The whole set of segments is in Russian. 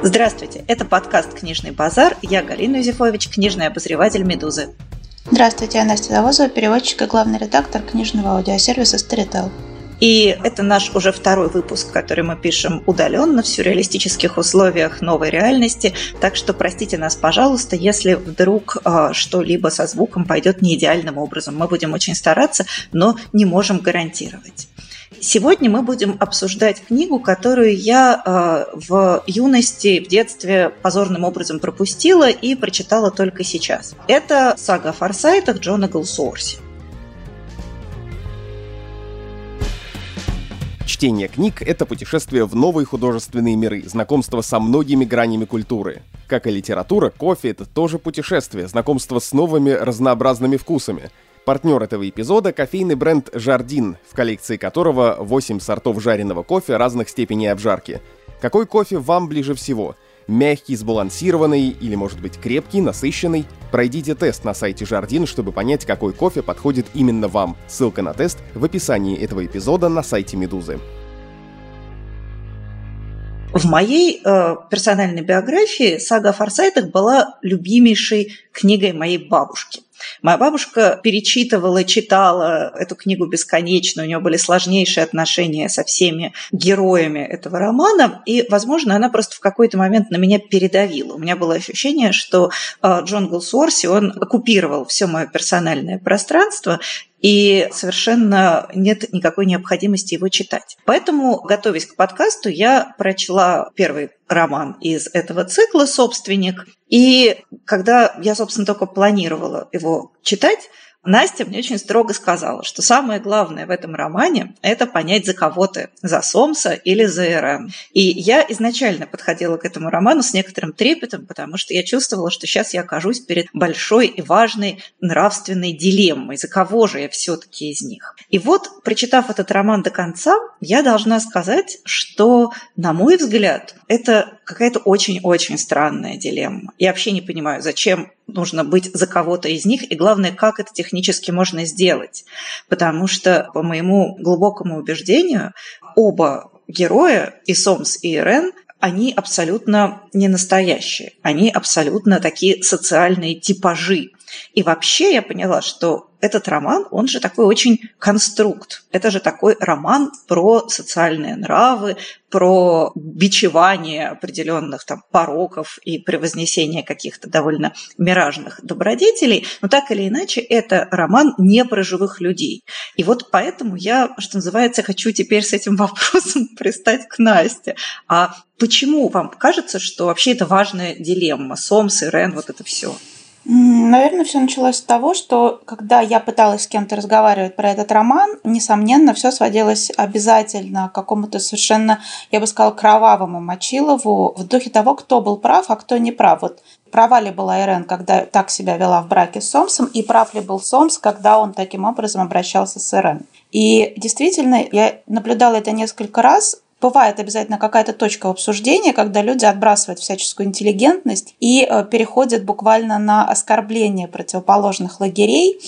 Здравствуйте, это подкаст «Книжный базар». Я Галина Юзефович, книжный обозреватель «Медузы». Здравствуйте, я Настя Завозова, переводчик и главный редактор книжного аудиосервиса Storytel. И это наш уже второй выпуск, который мы пишем удаленно в сюрреалистических условиях новой реальности. Так что простите нас, пожалуйста, если вдруг э, что-либо со звуком пойдет не идеальным образом. Мы будем очень стараться, но не можем гарантировать. Сегодня мы будем обсуждать книгу, которую я э, в юности, в детстве позорным образом пропустила и прочитала только сейчас. Это сага о форсайтах Джона Голсуорси. Чтение книг — это путешествие в новые художественные миры, знакомство со многими гранями культуры. Как и литература, кофе — это тоже путешествие, знакомство с новыми разнообразными вкусами — Партнер этого эпизода – кофейный бренд «Жардин», в коллекции которого 8 сортов жареного кофе разных степеней обжарки. Какой кофе вам ближе всего? Мягкий, сбалансированный или, может быть, крепкий, насыщенный? Пройдите тест на сайте Жардин, чтобы понять, какой кофе подходит именно вам. Ссылка на тест в описании этого эпизода на сайте Медузы. В моей э, персональной биографии сага о Форсайтах была любимейшей книгой моей бабушки. Моя бабушка перечитывала, читала эту книгу бесконечно, у нее были сложнейшие отношения со всеми героями этого романа, и, возможно, она просто в какой-то момент на меня передавила. У меня было ощущение, что а, Джон Голсуорси, он оккупировал все мое персональное пространство, и совершенно нет никакой необходимости его читать. Поэтому, готовясь к подкасту, я прочла первый роман из этого цикла «Собственник». И когда я, собственно, только планировала его читать, Настя мне очень строго сказала, что самое главное в этом романе – это понять, за кого ты – за Сомса или за Ирен. И я изначально подходила к этому роману с некоторым трепетом, потому что я чувствовала, что сейчас я окажусь перед большой и важной нравственной дилеммой, за кого же я все-таки из них. И вот, прочитав этот роман до конца, я должна сказать, что, на мой взгляд, это какая-то очень-очень странная дилемма. Я вообще не понимаю, зачем нужно быть за кого-то из них, и главное, как это технически можно сделать. Потому что, по моему глубокому убеждению, оба героя, и Сомс, и Ирен, они абсолютно не настоящие. Они абсолютно такие социальные типажи. И вообще я поняла, что этот роман, он же такой очень конструкт. Это же такой роман про социальные нравы, про бичевание определенных там пороков и превознесение каких-то довольно миражных добродетелей. Но так или иначе, это роман не про живых людей. И вот поэтому я, что называется, хочу теперь с этим вопросом пристать к Насте. А почему вам кажется, что вообще это важная дилемма? Сомс, Ирен, вот это все. Наверное, все началось с того, что когда я пыталась с кем-то разговаривать про этот роман, несомненно, все сводилось обязательно к какому-то совершенно, я бы сказала, кровавому Мочилову в духе того, кто был прав, а кто не прав. Вот права ли была Ирен, когда так себя вела в браке с Сомсом, и прав ли был Сомс, когда он таким образом обращался с Ирен. И действительно, я наблюдала это несколько раз, бывает обязательно какая-то точка обсуждения, когда люди отбрасывают всяческую интеллигентность и э, переходят буквально на оскорбление противоположных лагерей.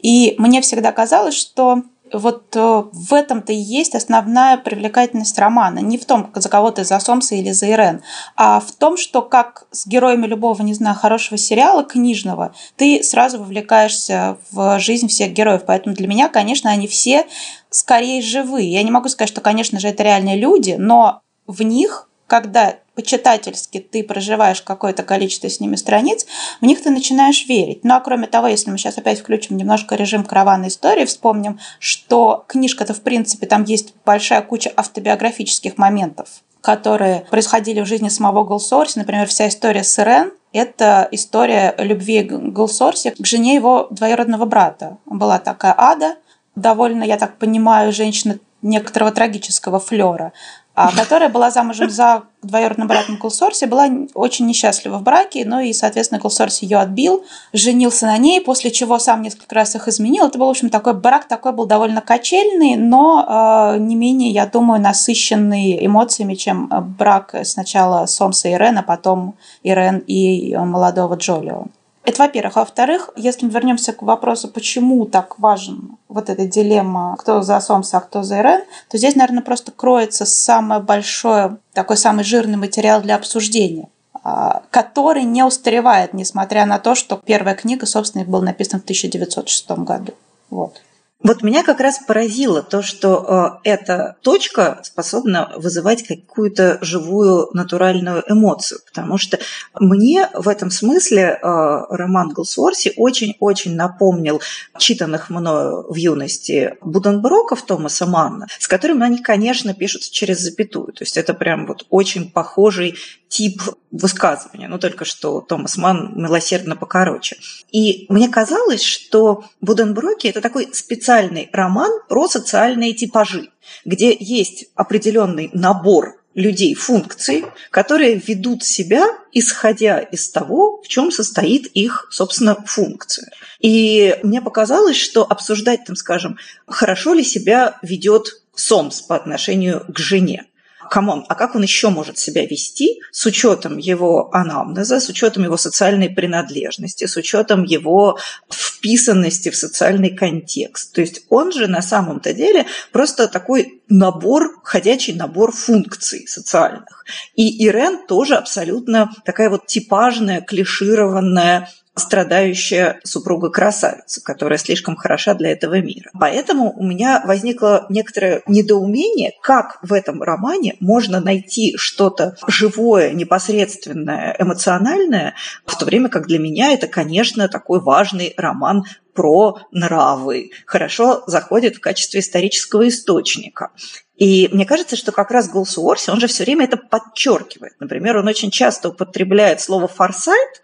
И мне всегда казалось, что вот э, в этом-то и есть основная привлекательность романа. Не в том, за кого ты за Сомса или за Ирен, а в том, что как с героями любого, не знаю, хорошего сериала книжного, ты сразу вовлекаешься в жизнь всех героев. Поэтому для меня, конечно, они все скорее живые. Я не могу сказать, что, конечно же, это реальные люди, но в них, когда почитательски ты проживаешь какое-то количество с ними страниц, в них ты начинаешь верить. Ну а кроме того, если мы сейчас опять включим немножко режим караванной истории, вспомним, что книжка-то в принципе там есть большая куча автобиографических моментов, которые происходили в жизни самого Голсорси. Например, вся история с Ирен, это история любви Голсорси к жене его двоюродного брата. Была такая Ада, довольно, я так понимаю, женщина некоторого трагического флера, а, которая была замужем за двоюродным братом Кулсорси, была очень несчастлива в браке, ну и, соответственно, Кулсорси ее отбил, женился на ней, после чего сам несколько раз их изменил. Это был, в общем, такой брак такой был довольно качельный, но э, не менее, я думаю, насыщенный эмоциями, чем брак сначала Сомса и Ирен, а потом Ирен и молодого Джолио. Это во-первых. А во-вторых, если мы вернемся к вопросу, почему так важен вот эта дилемма, кто за Сомса, а кто за Ирен, то здесь, наверное, просто кроется самое большое, такой самый жирный материал для обсуждения а, который не устаревает, несмотря на то, что первая книга, собственно, была написана в 1906 году. Вот. Вот меня как раз поразило то, что э, эта точка способна вызывать какую-то живую натуральную эмоцию, потому что мне в этом смысле э, роман Голсуорси очень-очень напомнил читанных мною в юности Буденброков Томаса Манна, с которым они, конечно, пишутся через запятую. То есть это прям вот очень похожий тип высказывания, ну только что Томас Ман милосердно покороче. И мне казалось, что Буденброки – это такой специальный роман про социальные типажи, где есть определенный набор людей функций, которые ведут себя, исходя из того, в чем состоит их, собственно, функция. И мне показалось, что обсуждать, там, скажем, хорошо ли себя ведет Сомс по отношению к жене come on, а как он еще может себя вести с учетом его анамнеза, с учетом его социальной принадлежности, с учетом его вписанности в социальный контекст. То есть он же на самом-то деле просто такой набор, ходячий набор функций социальных. И Ирен тоже абсолютно такая вот типажная, клишированная страдающая супруга красавица, которая слишком хороша для этого мира. Поэтому у меня возникло некоторое недоумение, как в этом романе можно найти что-то живое, непосредственное, эмоциональное, в то время как для меня это, конечно, такой важный роман про нравы, хорошо заходит в качестве исторического источника. И мне кажется, что как раз Голсуорси, он же все время это подчеркивает. Например, он очень часто употребляет слово «форсайт»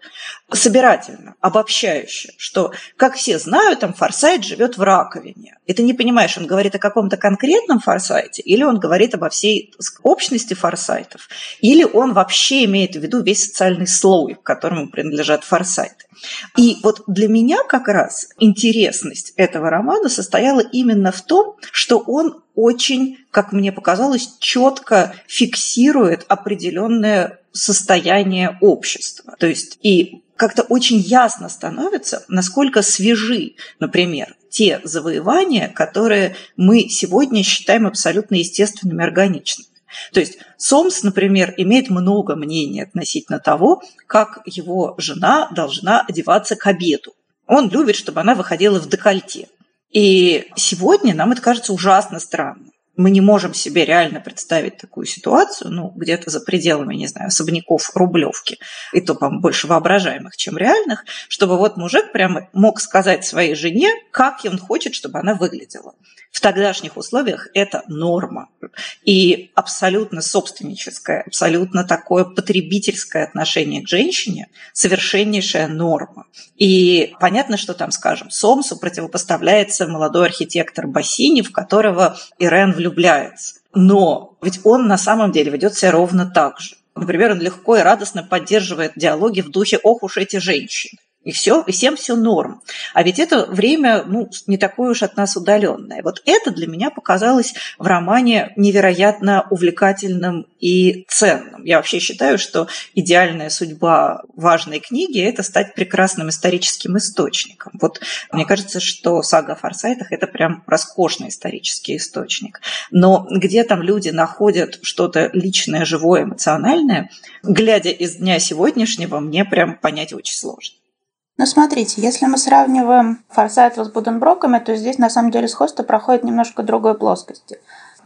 собирательно, обобщающе, что, как все знают, там форсайт живет в раковине. И ты не понимаешь, он говорит о каком-то конкретном форсайте, или он говорит обо всей общности форсайтов, или он вообще имеет в виду весь социальный слой, к которому принадлежат форсайты. И вот для меня как раз интересность этого романа состояла именно в том, что он очень, как мне показалось, четко фиксирует определенное состояние общества. То есть и как-то очень ясно становится, насколько свежи, например, те завоевания, которые мы сегодня считаем абсолютно естественными, органичными. То есть Сомс, например, имеет много мнений относительно того, как его жена должна одеваться к обеду. Он любит, чтобы она выходила в декольте. И сегодня нам это кажется ужасно странным мы не можем себе реально представить такую ситуацию, ну, где-то за пределами, не знаю, особняков Рублевки, и то, по-моему, больше воображаемых, чем реальных, чтобы вот мужик прямо мог сказать своей жене, как он хочет, чтобы она выглядела. В тогдашних условиях это норма. И абсолютно собственническое, абсолютно такое потребительское отношение к женщине – совершеннейшая норма. И понятно, что там, скажем, Сомсу противопоставляется молодой архитектор Бассини, в которого Ирен влюбляется. Но ведь он на самом деле ведет себя ровно так же. Например, он легко и радостно поддерживает диалоги в духе «Ох уж эти женщины». И все, и всем все норм. А ведь это время ну, не такое уж от нас удаленное. Вот это для меня показалось в романе невероятно увлекательным и ценным. Я вообще считаю, что идеальная судьба важной книги – это стать прекрасным историческим источником. Вот мне кажется, что сага о Форсайтах – это прям роскошный исторический источник. Но где там люди находят что-то личное, живое, эмоциональное, глядя из дня сегодняшнего, мне прям понять очень сложно. Ну, смотрите, если мы сравниваем Форсайтов с Буденброками, то здесь на самом деле сходство проходит немножко другой плоскости.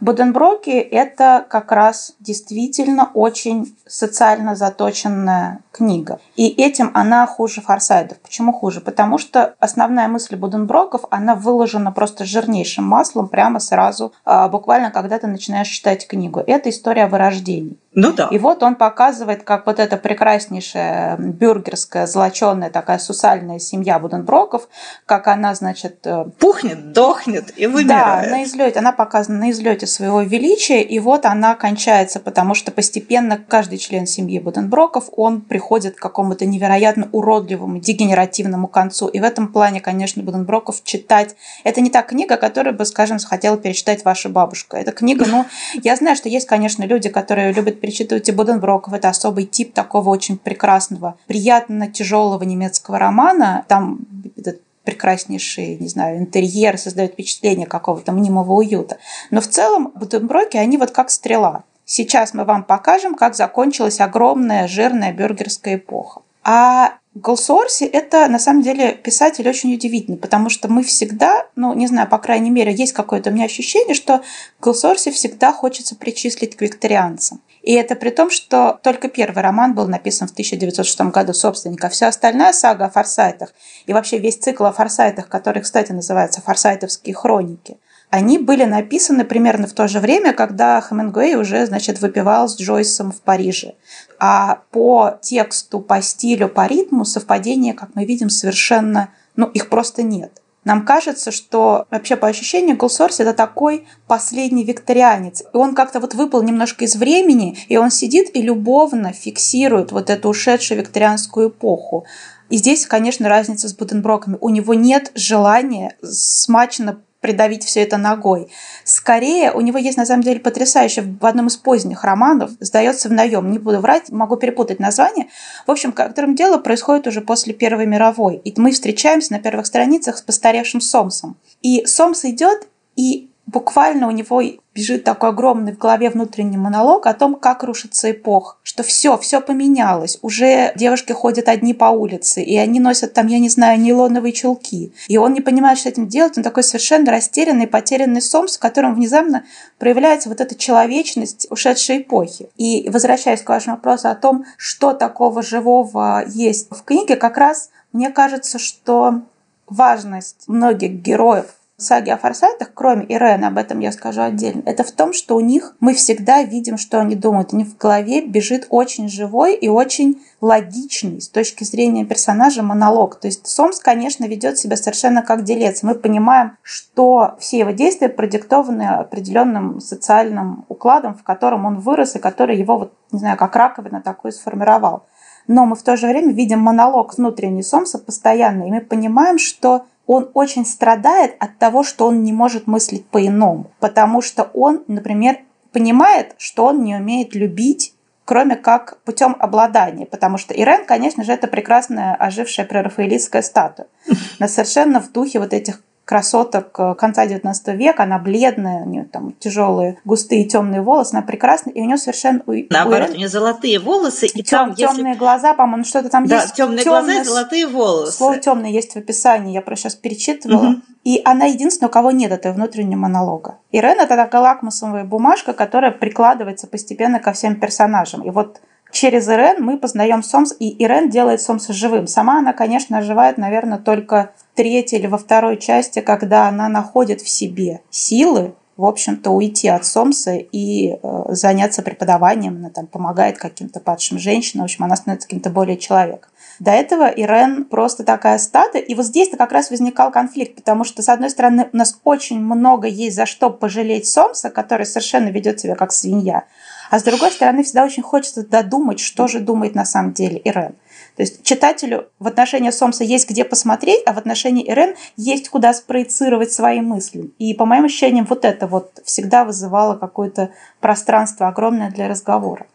Буденброки – это как раз действительно очень социально заточенная книга. И этим она хуже Форсайдов. Почему хуже? Потому что основная мысль Буденброков, она выложена просто жирнейшим маслом прямо сразу, а, буквально когда ты начинаешь читать книгу. Это история о вырождении. Ну да. И вот он показывает, как вот эта прекраснейшая бюргерская, золоченая такая сусальная семья Буденброков, как она, значит... Э, Пухнет, дохнет и вымирает. Да, на излете. Она показана на излете своего величия, и вот она кончается, потому что постепенно каждый член семьи Буденброков, он приходит к какому-то невероятно уродливому, дегенеративному концу. И в этом плане, конечно, Буденброков читать... Это не та книга, которую бы, скажем, хотела перечитать ваша бабушка. Это книга, ну, я знаю, что есть, конечно, люди, которые любят перечитываете Буденброков, это особый тип такого очень прекрасного, приятно тяжелого немецкого романа. Там этот прекраснейший, не знаю, интерьер создает впечатление какого-то мнимого уюта. Но в целом Буденброки, они вот как стрела. Сейчас мы вам покажем, как закончилась огромная жирная бюргерская эпоха. А Голсуорси – это, на самом деле, писатель очень удивительный, потому что мы всегда, ну, не знаю, по крайней мере, есть какое-то у меня ощущение, что Голсуорси всегда хочется причислить к викторианцам. И это при том, что только первый роман был написан в 1906 году собственника. Вся остальная сага о форсайтах и вообще весь цикл о форсайтах, который, кстати, называется «Форсайтовские хроники», они были написаны примерно в то же время, когда Хемингуэй уже, значит, выпивал с Джойсом в Париже. А по тексту, по стилю, по ритму совпадения, как мы видим, совершенно, ну, их просто нет. Нам кажется, что вообще по ощущению Голсорс это такой последний викторианец. И он как-то вот выпал немножко из времени, и он сидит и любовно фиксирует вот эту ушедшую викторианскую эпоху. И здесь, конечно, разница с Буденброками. У него нет желания смачно придавить все это ногой. Скорее, у него есть на самом деле потрясающе в одном из поздних романов, сдается в наем, не буду врать, могу перепутать название, в общем, в котором дело происходит уже после Первой мировой. И мы встречаемся на первых страницах с постаревшим Сомсом. И Сомс идет, и буквально у него бежит такой огромный в голове внутренний монолог о том, как рушится эпох, что все, все поменялось. Уже девушки ходят одни по улице, и они носят там, я не знаю, нейлоновые чулки. И он не понимает, что этим делать. Он такой совершенно растерянный, потерянный сомс, в котором внезапно проявляется вот эта человечность ушедшей эпохи. И возвращаясь к вашему вопросу о том, что такого живого есть в книге, как раз мне кажется, что важность многих героев саги о форсайтах, кроме Ирена, об этом я скажу отдельно, это в том, что у них мы всегда видим, что они думают. У них в голове бежит очень живой и очень логичный с точки зрения персонажа монолог. То есть Сомс, конечно, ведет себя совершенно как делец. Мы понимаем, что все его действия продиктованы определенным социальным укладом, в котором он вырос и который его, вот, не знаю, как раковина такой сформировал. Но мы в то же время видим монолог внутренний Сомса постоянно, и мы понимаем, что он очень страдает от того, что он не может мыслить по-иному, потому что он, например, понимает, что он не умеет любить, кроме как путем обладания, потому что Ирен, конечно же, это прекрасная ожившая прерафаэлитская статуя, но совершенно в духе вот этих красоток э, конца XIX века, она бледная, у нее там тяжелые, густые темные волосы, она прекрасная, и у нее совершенно... Наоборот, у, у нее золотые волосы, и тем, там, темные если... глаза, по-моему, что-то там да, есть. темные темные глаза и золотые волосы. Слово темное есть в описании, я просто сейчас перечитывала. Угу. И она единственная, у кого нет этого внутреннего монолога. Ирен – это такая лакмусовая бумажка, которая прикладывается постепенно ко всем персонажам. И вот через Ирен мы познаем Сомс, и Ирен делает Сомса живым. Сама она, конечно, оживает, наверное, только третьей или во второй части, когда она находит в себе силы, в общем-то, уйти от Сомса и э, заняться преподаванием. Она там помогает каким-то падшим женщинам. В общем, она становится каким-то более человеком. До этого Ирен просто такая статуя. И вот здесь-то как раз возникал конфликт, потому что, с одной стороны, у нас очень много есть за что пожалеть Сомса, который совершенно ведет себя как свинья. А с другой стороны, всегда очень хочется додумать, что же думает на самом деле Ирен. То есть читателю в отношении Сомса есть где посмотреть, а в отношении Ирен есть куда спроецировать свои мысли. И по моим ощущениям, вот это вот всегда вызывало какое-то пространство огромное для разговора.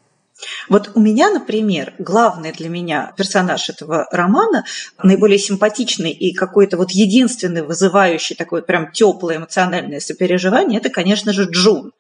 Вот у меня, например, главный для меня персонаж этого романа, наиболее симпатичный и какой-то вот единственный вызывающий такое прям теплое эмоциональное сопереживание, это, конечно же, Джун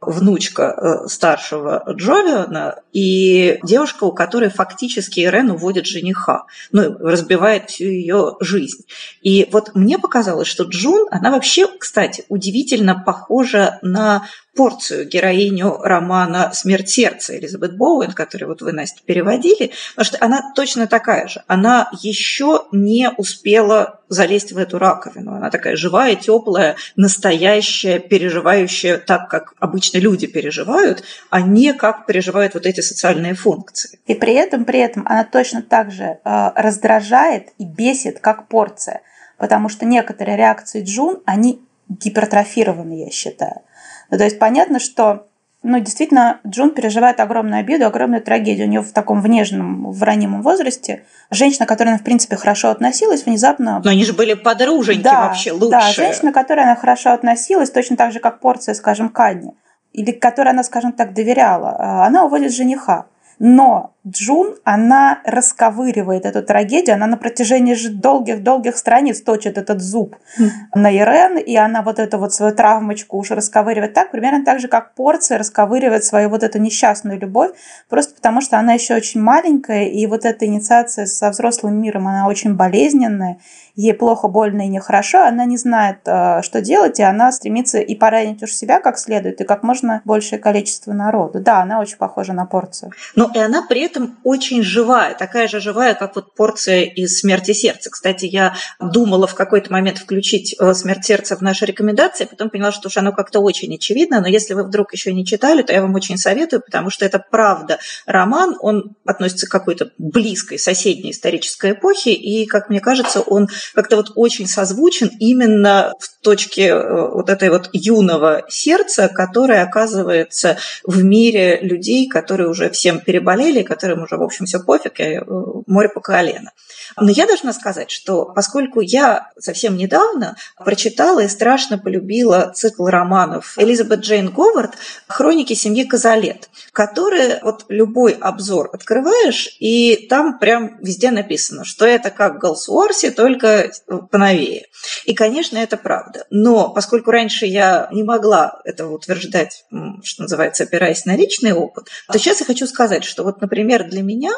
внучка э, старшего Джолиона и девушка, у которой фактически Ирен уводит жениха, ну, разбивает всю ее жизнь. И вот мне показалось, что Джун, она вообще, кстати, удивительно похожа на порцию героиню романа «Смерть сердца» Элизабет Боуэн, который вот вы, Настя, переводили, потому что она точно такая же. Она еще не успела залезть в эту раковину. Она такая живая, теплая, настоящая, переживающая так, как обычно люди переживают, а не как переживают вот эти социальные функции. И при этом, при этом она точно так же э, раздражает и бесит, как порция. Потому что некоторые реакции Джун, они гипертрофированы, я считаю. Ну, то есть понятно, что ну, действительно, Джун переживает огромную обиду, огромную трагедию. У нее в таком в нежном, в ранимом возрасте женщина, к которой она, в принципе, хорошо относилась, внезапно... Но они же были подруженьки да, вообще лучшие. Да, женщина, к которой она хорошо относилась, точно так же, как порция, скажем, Кадни. или которой она, скажем так, доверяла, она уводит жениха. Но Джун, она расковыривает эту трагедию, она на протяжении же долгих-долгих страниц точит этот зуб mm. на Ирен, и она вот эту вот свою травмочку уже расковыривает так, примерно так же, как Порция расковыривает свою вот эту несчастную любовь, просто потому что она еще очень маленькая, и вот эта инициация со взрослым миром, она очень болезненная, ей плохо, больно и нехорошо, она не знает, э, что делать, и она стремится и поранить уж себя как следует, и как можно большее количество народу. Да, она очень похожа на порцию. Ну, и она при этом очень живая, такая же живая, как вот порция из «Смерти сердца». Кстати, я думала в какой-то момент включить э, «Смерть сердца» в наши рекомендации, а потом поняла, что уж оно как-то очень очевидно, но если вы вдруг еще не читали, то я вам очень советую, потому что это правда роман, он относится к какой-то близкой соседней исторической эпохе, и, как мне кажется, он как-то вот очень созвучен именно в точке э, вот этой вот юного сердца, которое оказывается в мире людей, которые уже всем переболели, которым уже, в общем, все пофиг, и э, море по колено. Но я должна сказать, что поскольку я совсем недавно прочитала и страшно полюбила цикл романов Элизабет Джейн Говард «Хроники семьи Казалет», которые вот любой обзор открываешь, и там прям везде написано, что это как Голсуорси, только поновее. И, конечно, это правда. Но поскольку раньше я не могла этого утверждать, что называется, опираясь на личный опыт, то сейчас я хочу сказать, что вот, например, для меня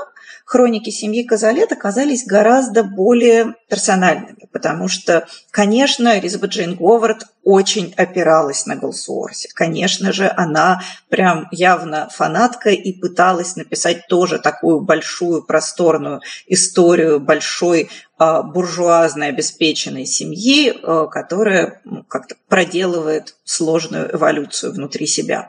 хроники семьи Казалет оказались гораздо более персональными, потому что, конечно, Элизабет Джейн Говард очень опиралась на Голсуорси. Конечно же, она прям явно фанатка и пыталась написать тоже такую большую, просторную историю большой а, буржуазной обеспеченной семьи, а, которая как-то проделывает сложную эволюцию внутри себя.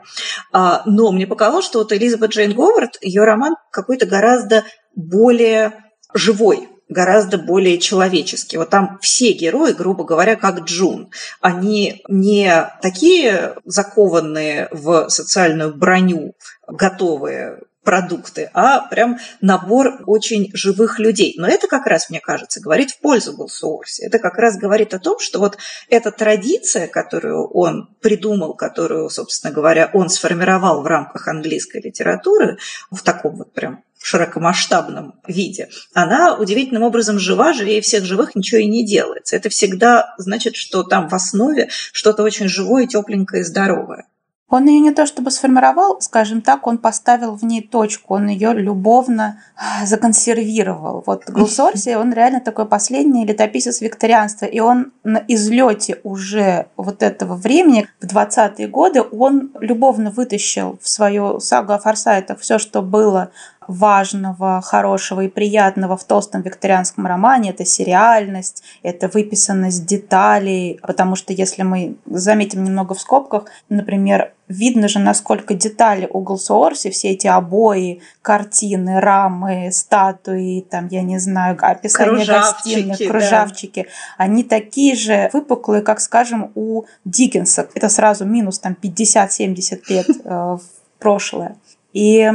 А, но мне показалось, что вот Элизабет Джейн Говард, ее роман какой-то гораздо более живой, гораздо более человеческий. Вот там все герои, грубо говоря, как Джун. Они не такие закованные в социальную броню, готовые продукты, а прям набор очень живых людей. Но это как раз, мне кажется, говорит в пользу Голсуорси. Это как раз говорит о том, что вот эта традиция, которую он придумал, которую, собственно говоря, он сформировал в рамках английской литературы, в таком вот прям широкомасштабном виде, она удивительным образом жива, живее всех живых ничего и не делается. Это всегда значит, что там в основе что-то очень живое, тепленькое и здоровое. Он ее не то чтобы сформировал, скажем так, он поставил в ней точку, он ее любовно а, законсервировал. Вот Гулсорси, он реально такой последний летописец викторианства, и он на излете уже вот этого времени, в 20-е годы, он любовно вытащил в свою сагу о форсайтах все, что было важного, хорошего и приятного в толстом викторианском романе. Это сериальность, это выписанность деталей, потому что если мы заметим немного в скобках, например, видно же, насколько детали у Голсуорси, все эти обои, картины, рамы, статуи, там, я не знаю, описание гостиных, кружавчики, да. они такие же выпуклые, как, скажем, у Диккенса. Это сразу минус там 50-70 лет э, в прошлое. И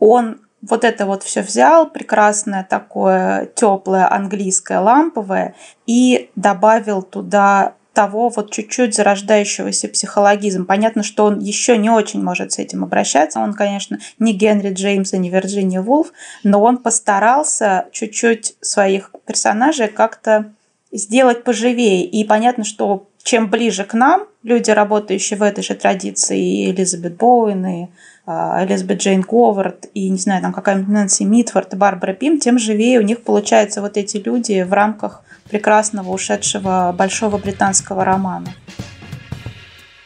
он вот это вот все взял, прекрасное такое теплое английское ламповое, и добавил туда того вот чуть-чуть зарождающегося психологизм. Понятно, что он еще не очень может с этим обращаться. Он, конечно, не Генри Джеймс и не Вирджиния Вулф, но он постарался чуть-чуть своих персонажей как-то сделать поживее. И понятно, что чем ближе к нам люди, работающие в этой же традиции, и Элизабет Боуэн, и Элизабет Джейн Говард и, не знаю, там какая-нибудь Нэнси Митфорд и Барбара Пим, тем живее у них получаются вот эти люди в рамках прекрасного ушедшего большого британского романа.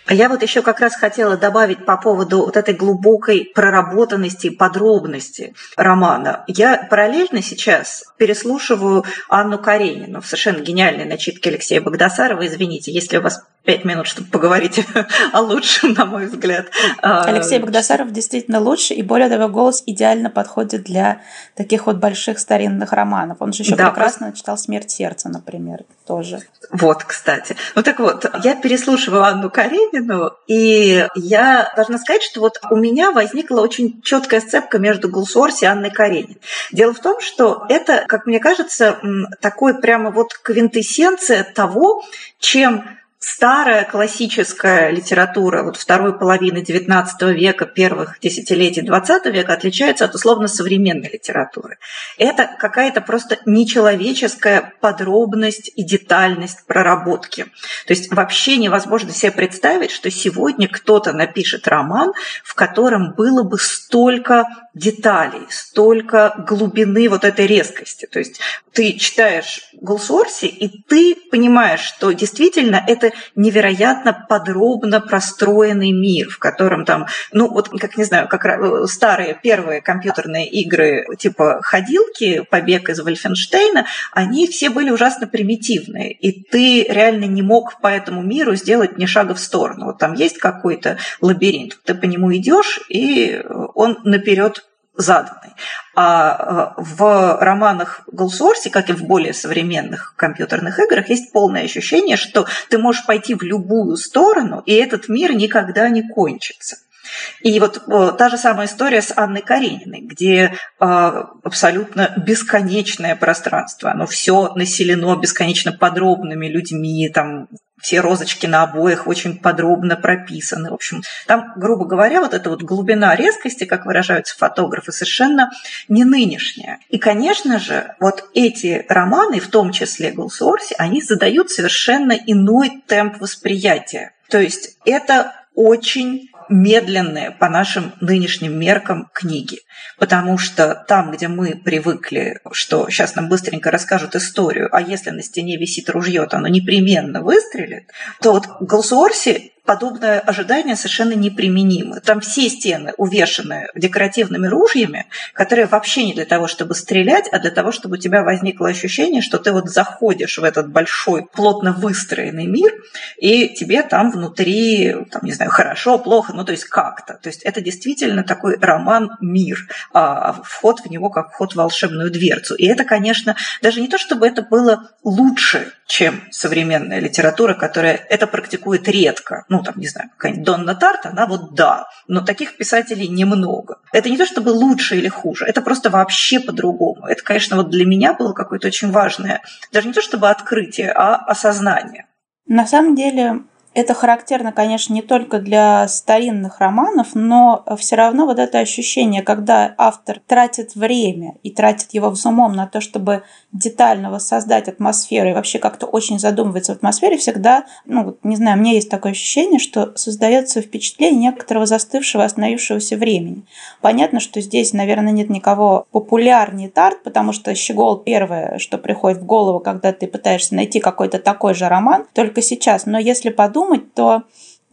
А я вот еще как раз хотела добавить по поводу вот этой глубокой проработанности подробности романа. Я параллельно сейчас переслушиваю Анну Каренину в совершенно гениальной начитке Алексея Богдасарова. Извините, если у вас пять минут, чтобы поговорить о лучшем, на мой взгляд. А, Алексей Богдасаров действительно лучше, и более того, голос идеально подходит для таких вот больших старинных романов. Он же еще да, прекрасно просто... читал «Смерть сердца», например, тоже. Вот, кстати. Ну так вот, я переслушиваю Анну Каренину, и я должна сказать, что вот у меня возникла очень четкая сцепка между Гулсуорси и Анной Каренин. Дело в том, что это, как мне кажется, такой прямо вот квинтэссенция того, чем старая классическая литература вот второй половины XIX века, первых десятилетий XX века отличается от условно современной литературы. Это какая-то просто нечеловеческая подробность и детальность проработки. То есть вообще невозможно себе представить, что сегодня кто-то напишет роман, в котором было бы столько деталей, столько глубины вот этой резкости. То есть ты читаешь Голсуорси, и ты понимаешь, что действительно это невероятно подробно простроенный мир, в котором там, ну вот, как не знаю, как старые первые компьютерные игры типа «Ходилки», «Побег из Вольфенштейна», они все были ужасно примитивные, и ты реально не мог по этому миру сделать ни шага в сторону. Вот там есть какой-то лабиринт, ты по нему идешь, и он наперед заданный. А э, в романах Голсорси, как и в более современных компьютерных играх, есть полное ощущение, что ты можешь пойти в любую сторону, и этот мир никогда не кончится. И вот э, та же самая история с Анной Карениной, где э, абсолютно бесконечное пространство, оно все населено бесконечно подробными людьми, там все розочки на обоях очень подробно прописаны. В общем, там, грубо говоря, вот эта вот глубина резкости, как выражаются фотографы, совершенно не нынешняя. И, конечно же, вот эти романы, в том числе Голсуорси, они задают совершенно иной темп восприятия. То есть это очень медленные по нашим нынешним меркам книги. Потому что там, где мы привыкли, что сейчас нам быстренько расскажут историю, а если на стене висит ружье, то оно непременно выстрелит, то вот Голсуорси подобное ожидание совершенно неприменимо. Там все стены увешаны декоративными ружьями, которые вообще не для того, чтобы стрелять, а для того, чтобы у тебя возникло ощущение, что ты вот заходишь в этот большой, плотно выстроенный мир, и тебе там внутри, там, не знаю, хорошо, плохо, ну то есть как-то. То есть это действительно такой роман-мир, а вход в него как вход в волшебную дверцу. И это, конечно, даже не то, чтобы это было лучше, чем современная литература, которая это практикует редко ну, там, не знаю, какая-нибудь Донна Тарт, она вот да, но таких писателей немного. Это не то чтобы лучше или хуже, это просто вообще по-другому. Это, конечно, вот для меня было какое-то очень важное, даже не то чтобы открытие, а осознание. На самом деле, это характерно, конечно, не только для старинных романов, но все равно вот это ощущение, когда автор тратит время и тратит его в умом на то, чтобы детально воссоздать атмосферу и вообще как-то очень задумывается в атмосфере, всегда, ну, не знаю, меня есть такое ощущение, что создается впечатление некоторого застывшего, остановившегося времени. Понятно, что здесь, наверное, нет никого популярнее Тарт, потому что Щегол первое, что приходит в голову, когда ты пытаешься найти какой-то такой же роман, только сейчас. Но если подумать, подумать, то,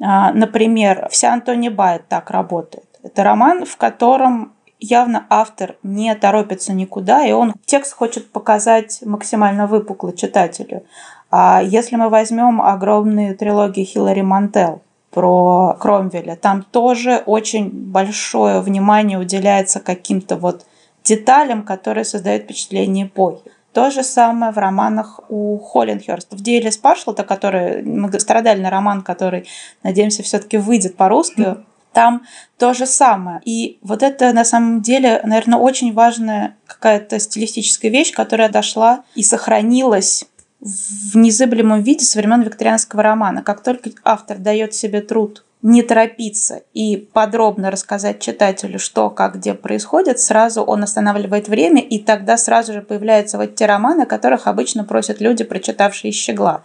а, например, вся Антони Байт так работает. Это роман, в котором явно автор не торопится никуда, и он текст хочет показать максимально выпукло читателю. А если мы возьмем огромные трилогии Хиллари Мантел про Кромвеля, там тоже очень большое внимание уделяется каким-то вот деталям, которые создают впечатление эпохи. То же самое в романах у Холлинхерста. В деле Спаршлта, который многострадальный роман, который, надеемся, все-таки выйдет по-русски, там то же самое. И вот это на самом деле, наверное, очень важная какая-то стилистическая вещь, которая дошла и сохранилась в незыблемом виде со времен викторианского романа. Как только автор дает себе труд не торопиться и подробно рассказать читателю, что, как, где происходит, сразу он останавливает время, и тогда сразу же появляются вот те романы, которых обычно просят люди, прочитавшие «Щегла».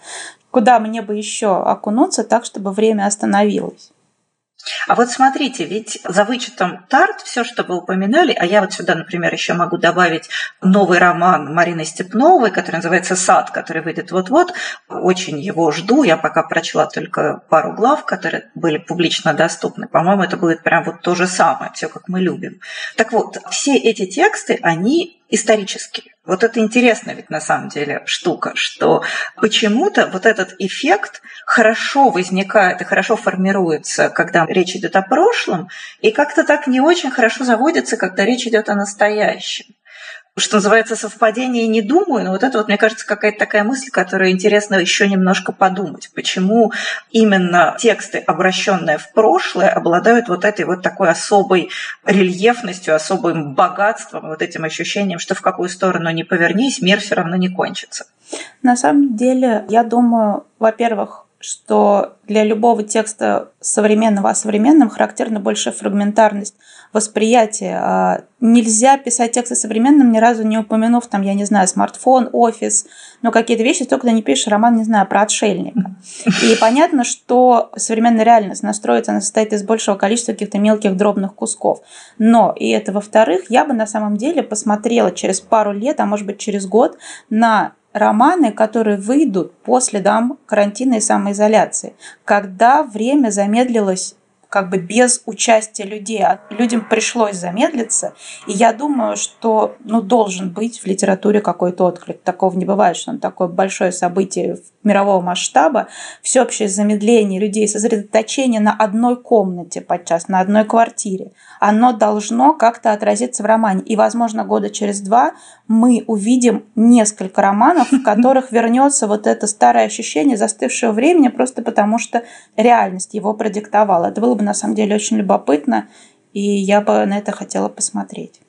Куда мне бы еще окунуться так, чтобы время остановилось? А вот смотрите, ведь за вычетом Тарт, все, что вы упоминали, а я вот сюда, например, еще могу добавить новый роман Марины Степновой, который называется «Сад», который выйдет вот-вот. Очень его жду. Я пока прочла только пару глав, которые были публично доступны. По-моему, это будет прям вот то же самое, все как мы любим. Так вот, все эти тексты, они исторические. Вот это интересная ведь на самом деле штука, что почему-то вот этот эффект хорошо возникает и хорошо формируется, когда речь идет о прошлом, и как-то так не очень хорошо заводится, когда речь идет о настоящем что называется, совпадение не думаю, но вот это вот, мне кажется, какая-то такая мысль, которая интересно еще немножко подумать. Почему именно тексты, обращенные в прошлое, обладают вот этой вот такой особой рельефностью, особым богатством, вот этим ощущением, что в какую сторону не повернись, мир все равно не кончится. На самом деле, я думаю, во-первых, что для любого текста современного о современном характерна большая фрагментарность восприятия. А нельзя писать тексты современным, ни разу не упомянув, там, я не знаю, смартфон, офис, но какие-то вещи, только не пишешь роман, не знаю, про отшельника. И понятно, что современная реальность настроится, она состоит из большего количества каких-то мелких дробных кусков. Но, и это во-вторых, я бы на самом деле посмотрела через пару лет, а может быть через год, на романы, которые выйдут после дам карантина и самоизоляции, когда время замедлилось как бы без участия людей. А людям пришлось замедлиться. И я думаю, что ну, должен быть в литературе какой-то отклик. Такого не бывает, что он такое большое событие мирового масштаба, всеобщее замедление людей, сосредоточение на одной комнате подчас, на одной квартире, оно должно как-то отразиться в романе. И, возможно, года через два мы увидим несколько романов, в которых вернется вот это старое ощущение застывшего времени, просто потому что реальность его продиктовала. Это было бы на самом деле очень любопытно, и я бы на это хотела посмотреть.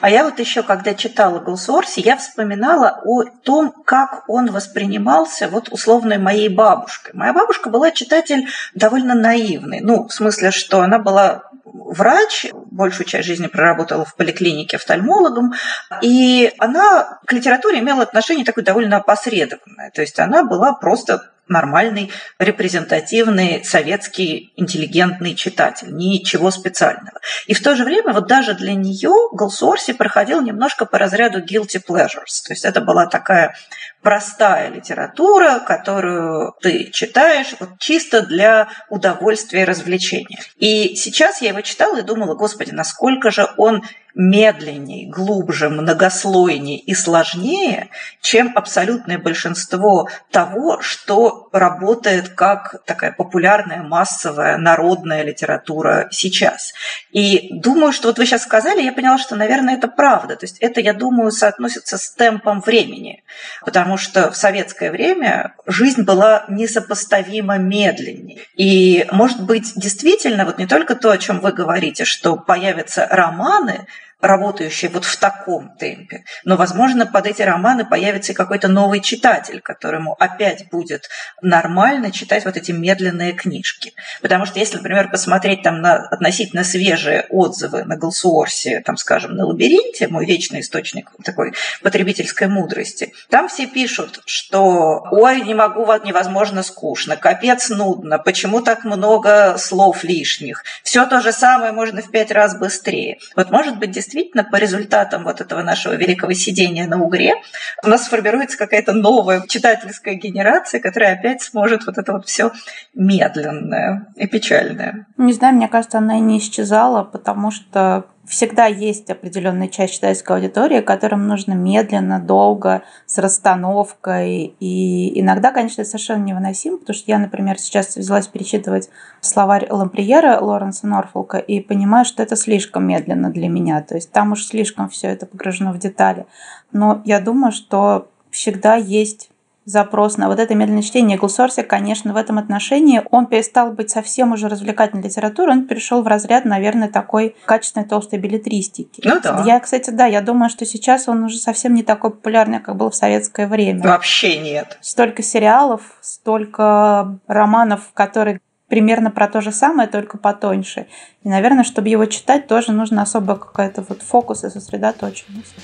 А я вот еще, когда читала Голсуорси, я вспоминала о том, как он воспринимался вот условной моей бабушкой. Моя бабушка была читатель довольно наивный. Ну, в смысле, что она была врач, большую часть жизни проработала в поликлинике офтальмологом, и она к литературе имела отношение такое довольно опосредованное. То есть она была просто нормальный, репрезентативный, советский, интеллигентный читатель, ничего специального. И в то же время вот даже для нее Голсуорси проходил немножко по разряду guilty pleasures. То есть это была такая простая литература, которую ты читаешь вот чисто для удовольствия и развлечения. И сейчас я его читала и думала, господи, насколько же он медленнее, глубже, многослойнее и сложнее, чем абсолютное большинство того, что работает как такая популярная, массовая, народная литература сейчас. И думаю, что вот вы сейчас сказали, я поняла, что, наверное, это правда. То есть это, я думаю, соотносится с темпом времени, потому что в советское время жизнь была несопоставимо медленнее. И, может быть, действительно, вот не только то, о чем вы говорите, что появятся романы, работающие вот в таком темпе. Но, возможно, под эти романы появится и какой-то новый читатель, которому опять будет нормально читать вот эти медленные книжки. Потому что если, например, посмотреть там на относительно свежие отзывы на Голсуорсе, там, скажем, на «Лабиринте», мой вечный источник такой потребительской мудрости, там все пишут, что «Ой, не могу, невозможно скучно, капец нудно, почему так много слов лишних, все то же самое можно в пять раз быстрее». Вот, может быть, действительно по результатам вот этого нашего великого сидения на Угре у нас сформируется какая-то новая читательская генерация, которая опять сможет вот это вот все медленное и печальное. Не знаю, мне кажется, она и не исчезала, потому что всегда есть определенная часть читательской аудитории, которым нужно медленно, долго, с расстановкой. И иногда, конечно, это совершенно невыносимо, потому что я, например, сейчас взялась перечитывать словарь Ламприера Лоренса Норфолка и понимаю, что это слишком медленно для меня. То есть там уж слишком все это погружено в детали. Но я думаю, что всегда есть запрос на вот это медленное чтение. Глсорси, конечно, в этом отношении он перестал быть совсем уже развлекательной литературой, он перешел в разряд, наверное, такой качественной толстой билетристики. Ну да. Я, кстати, да, я думаю, что сейчас он уже совсем не такой популярный, как был в советское время. Вообще нет. Столько сериалов, столько романов, которые примерно про то же самое, только потоньше. И, наверное, чтобы его читать, тоже нужна особая какая-то вот фокус и сосредоточенность.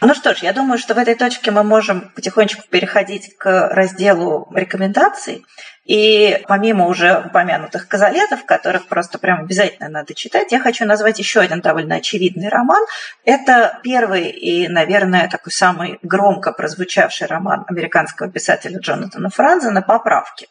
Ну что ж, я думаю, что в этой точке мы можем потихонечку переходить к разделу рекомендаций. И помимо уже упомянутых казалетов, которых просто прям обязательно надо читать, я хочу назвать еще один довольно очевидный роман. Это первый и, наверное, такой самый громко прозвучавший роман американского писателя Джонатана Франзена «Поправки».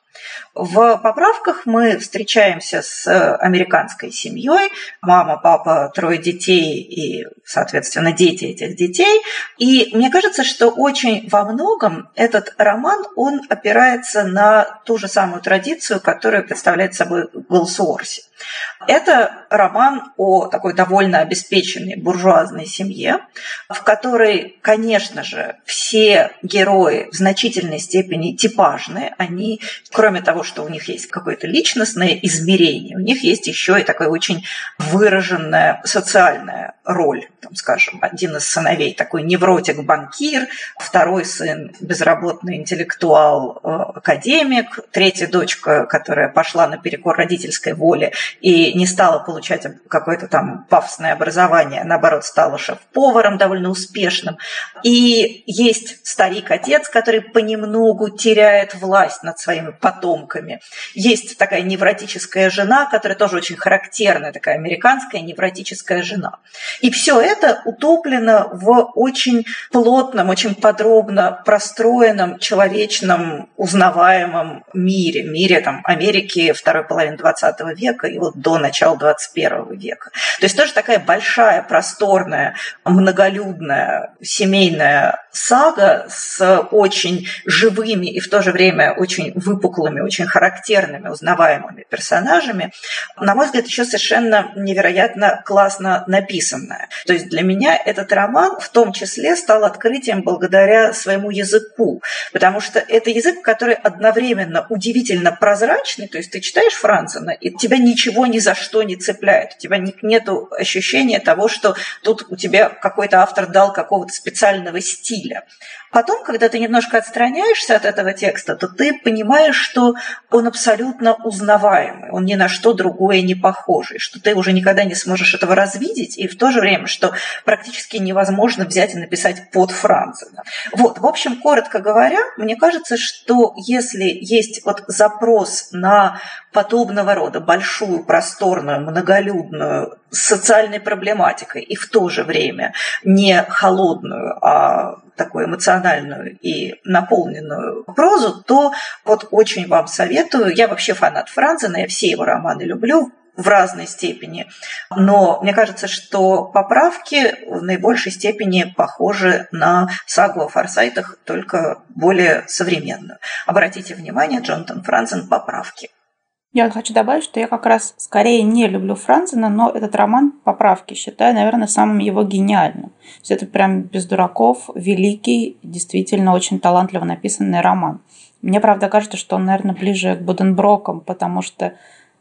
В поправках мы встречаемся с американской семьей, мама, папа, трое детей и, соответственно, дети этих детей. И мне кажется, что очень во многом этот роман, он опирается на ту же самую традицию, которую представляет собой Голсуорси. Это роман о такой довольно обеспеченной буржуазной семье, в которой, конечно же, все герои в значительной степени типажные. Они, кроме того, что у них есть какое-то личностное измерение, у них есть еще и такая очень выраженная социальная роль. Там, скажем, один из сыновей такой невротик-банкир, второй сын безработный интеллектуал, э, третья дочка, которая пошла наперекор родительской воле и не стала получать какое-то там пафосное образование, а наоборот, стала шеф-поваром довольно успешным. И есть старик-отец, который понемногу теряет власть над своими потомками. Есть такая невротическая жена, которая тоже очень характерная, такая американская невротическая жена. И все это утоплено в очень плотном, очень подробно простроенном, человечном, узнаваемом мире, мире там, Америки второй половины 20 века и вот до начала 21 века. То есть тоже такая большая, просторная, многолюдная семейная сага с очень живыми и в то же время очень выпуклыми, очень характерными, узнаваемыми персонажами, на мой взгляд, еще совершенно невероятно классно написанная. То есть для меня этот роман в том числе стал открытием благодаря своему языку, потому что это язык, который одновременно удивительно прозрачный, то есть ты читаешь Францена, и тебя ничего ни за что не цепляет, у тебя нет ощущения того, что тут у тебя какой-то автор дал какого-то специального стиля. Потом, когда ты немножко отстраняешься от этого текста, то ты понимаешь, что он абсолютно узнаваемый, он ни на что другое не похожий, что ты уже никогда не сможешь этого развидеть, и в то же время, что практически невозможно взять и написать под Францена. Вот, в общем, коротко говоря, мне кажется, что если есть вот запрос на подобного рода большую, просторную, многолюдную, социальной проблематикой и в то же время не холодную, а такую эмоциональную и наполненную прозу, то вот очень вам советую. Я вообще фанат Франзена, я все его романы люблю в разной степени. Но мне кажется, что поправки в наибольшей степени похожи на сагу о форсайтах, только более современную. Обратите внимание, Джонатан Франзен «Поправки». Я хочу добавить, что я как раз скорее не люблю Франзена, но этот роман «Поправки» считаю, наверное, самым его гениальным. То есть это прям без дураков, великий, действительно очень талантливо написанный роман. Мне, правда, кажется, что он, наверное, ближе к Буденброкам, потому что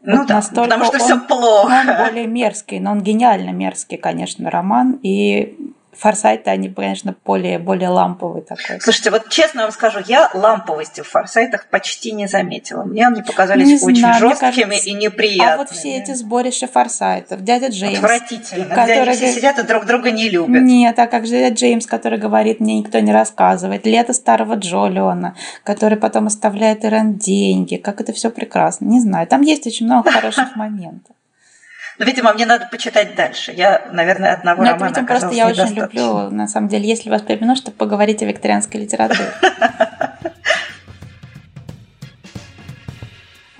ну вот да, настолько потому что он, все плохо. Он более мерзкий, но он гениально мерзкий, конечно, роман. И Форсайты, они, конечно, более, более ламповые такой. Слушайте, вот честно вам скажу, я ламповости в форсайтах почти не заметила. Мне они показались не очень знаю, жесткими кажется, и неприятными. А вот все эти сборища форсайтов, дядя Джеймс. Отвратительно, который... где они все сидят и друг друга не любят. Нет, а как же дядя Джеймс, который говорит, мне никто не рассказывает. Лето старого Джолиона, который потом оставляет Ирен деньги. Как это все прекрасно. Не знаю, там есть очень много хороших моментов. Но, видимо, мне надо почитать дальше. Я, наверное, одного ну, романа это, видимо, просто я очень люблю, на самом деле, если вас приобретено, чтобы поговорить о викторианской литературе.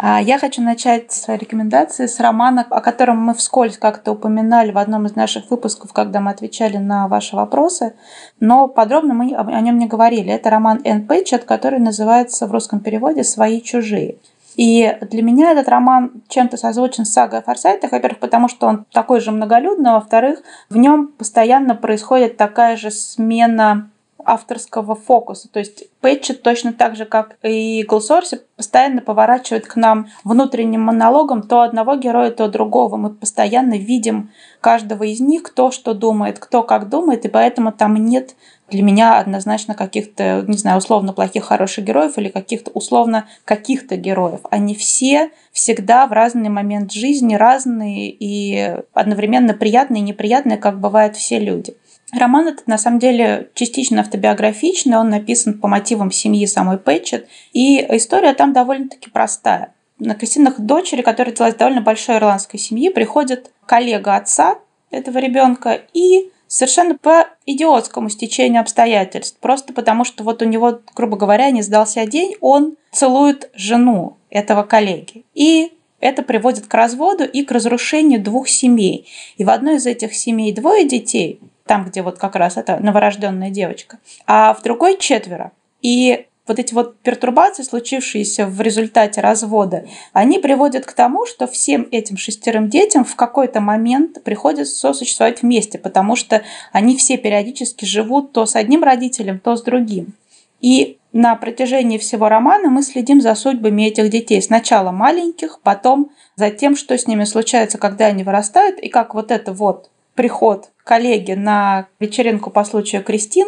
А я хочу начать свои рекомендации с романа, о котором мы вскользь как-то упоминали в одном из наших выпусков, когда мы отвечали на ваши вопросы, но подробно мы о нем не говорили. Это роман Энн Пэтчет, который называется в русском переводе «Свои чужие». И для меня этот роман чем-то созвучен с сагой о Форсайтах, во-первых, потому что он такой же многолюдный, а во-вторых, в нем постоянно происходит такая же смена авторского фокуса. То есть Пэтчет точно так же, как и Голсорси, постоянно поворачивает к нам внутренним монологом то одного героя, то другого. Мы постоянно видим каждого из них, кто что думает, кто как думает, и поэтому там нет для меня однозначно каких-то, не знаю, условно плохих, хороших героев или каких-то условно каких-то героев. Они все всегда в разный момент жизни разные и одновременно приятные и неприятные, как бывают все люди. Роман этот на самом деле частично автобиографичный, он написан по мотивам семьи самой Пэтчет, и история там довольно-таки простая. На крестинах дочери, которая родилась довольно большой ирландской семье, приходит коллега отца этого ребенка и совершенно по идиотскому стечению обстоятельств. Просто потому, что вот у него, грубо говоря, не сдался день, он целует жену этого коллеги. И это приводит к разводу и к разрушению двух семей. И в одной из этих семей двое детей, там, где вот как раз эта новорожденная девочка, а в другой четверо. И вот эти вот пертурбации, случившиеся в результате развода, они приводят к тому, что всем этим шестерым детям в какой-то момент приходится сосуществовать вместе, потому что они все периодически живут то с одним родителем, то с другим. И на протяжении всего романа мы следим за судьбами этих детей. Сначала маленьких, потом за тем, что с ними случается, когда они вырастают, и как вот это вот приход коллеги на вечеринку по случаю Кристин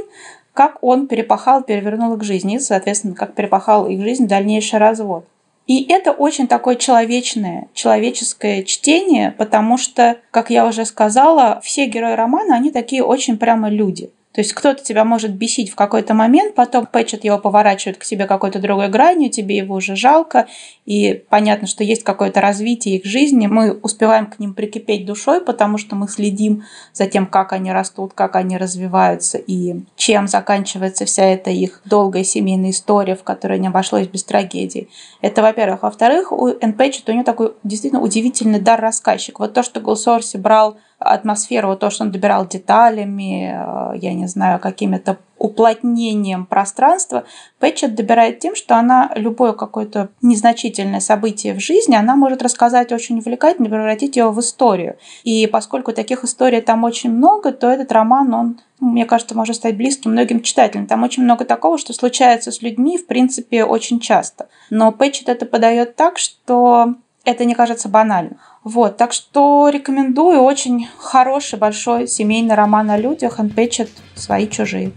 как он перепахал, перевернул их жизнь, и, соответственно, как перепахал их жизнь дальнейший развод. И это очень такое человечное, человеческое чтение, потому что, как я уже сказала, все герои романа, они такие очень прямо люди. То есть кто-то тебя может бесить в какой-то момент, потом Пэтчет его поворачивает к себе какой-то другой гранью, тебе его уже жалко, и понятно, что есть какое-то развитие их жизни, мы успеваем к ним прикипеть душой, потому что мы следим за тем, как они растут, как они развиваются и чем заканчивается вся эта их долгая семейная история, в которой не обошлось без трагедии. Это, во-первых. Во-вторых, у Энн у него такой действительно удивительный дар рассказчик. Вот то, что Голсорси брал атмосферу, то, что он добирал деталями, э, я не знаю, какими-то уплотнением пространства, Пэтчет добирает тем, что она любое какое-то незначительное событие в жизни, она может рассказать очень увлекательно, превратить его в историю. И поскольку таких историй там очень много, то этот роман, он ну, мне кажется, может стать близким многим читателям. Там очень много такого, что случается с людьми, в принципе, очень часто. Но Пэтчет это подает так, что это не кажется банальным. Вот, так что рекомендую. Очень хороший, большой семейный роман о людях. Он печет свои чужие.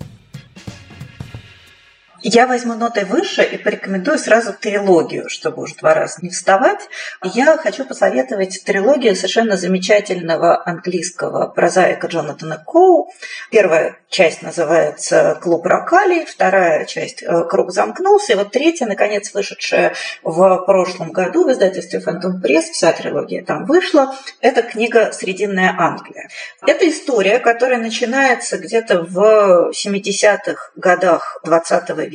Я возьму ноты выше и порекомендую сразу трилогию, чтобы уж два раза не вставать. Я хочу посоветовать трилогию совершенно замечательного английского прозаика Джонатана Коу. Первая часть называется «Клуб Рокали», вторая часть э, «Круг замкнулся», и вот третья, наконец, вышедшая в прошлом году в издательстве «Фантом Пресс», вся трилогия там вышла, это книга «Срединная Англия». Это история, которая начинается где-то в 70-х годах 20 века.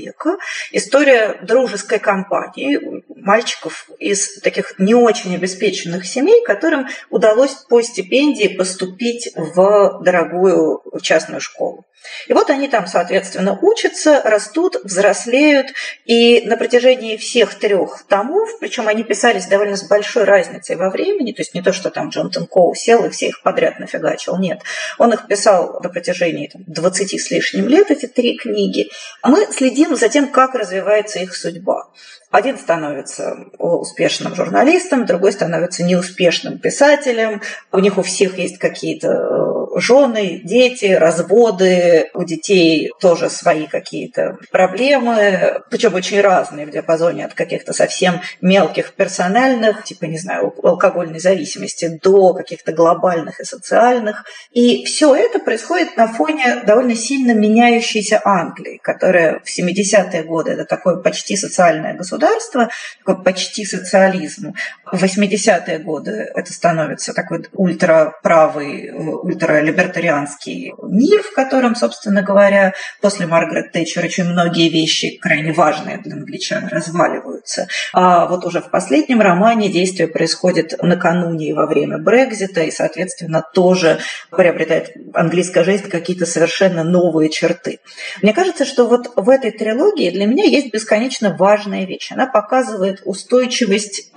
История дружеской компании, мальчиков из таких не очень обеспеченных семей, которым удалось по стипендии поступить в дорогую частную школу. И вот они там, соответственно, учатся, растут, взрослеют, и на протяжении всех трех томов, причем они писались довольно с большой разницей во времени, то есть не то, что там Джонатан Коу сел и все их подряд нафигачил, нет. Он их писал на протяжении там, 20 с лишним лет, эти три книги. Мы следим за тем, как развивается их судьба. Один становится успешным журналистом, другой становится неуспешным писателем. У них у всех есть какие-то э, жены, дети, разводы. У детей тоже свои какие-то проблемы, причем очень разные в диапазоне от каких-то совсем мелких персональных, типа, не знаю, алкогольной зависимости, до каких-то глобальных и социальных. И все это происходит на фоне довольно сильно меняющейся Англии, которая в 70-е годы это такое почти социальное государство, государства, такой почти социализм. В 80-е годы это становится такой ультраправый, ультралибертарианский мир, в котором, собственно говоря, после Маргарет Тэтчер очень многие вещи, крайне важные для англичан, разваливаются. А вот уже в последнем романе действие происходит накануне и во время Брекзита, и, соответственно, тоже приобретает английская жизнь какие-то совершенно новые черты. Мне кажется, что вот в этой трилогии для меня есть бесконечно важная вещь. Она показывает устойчивость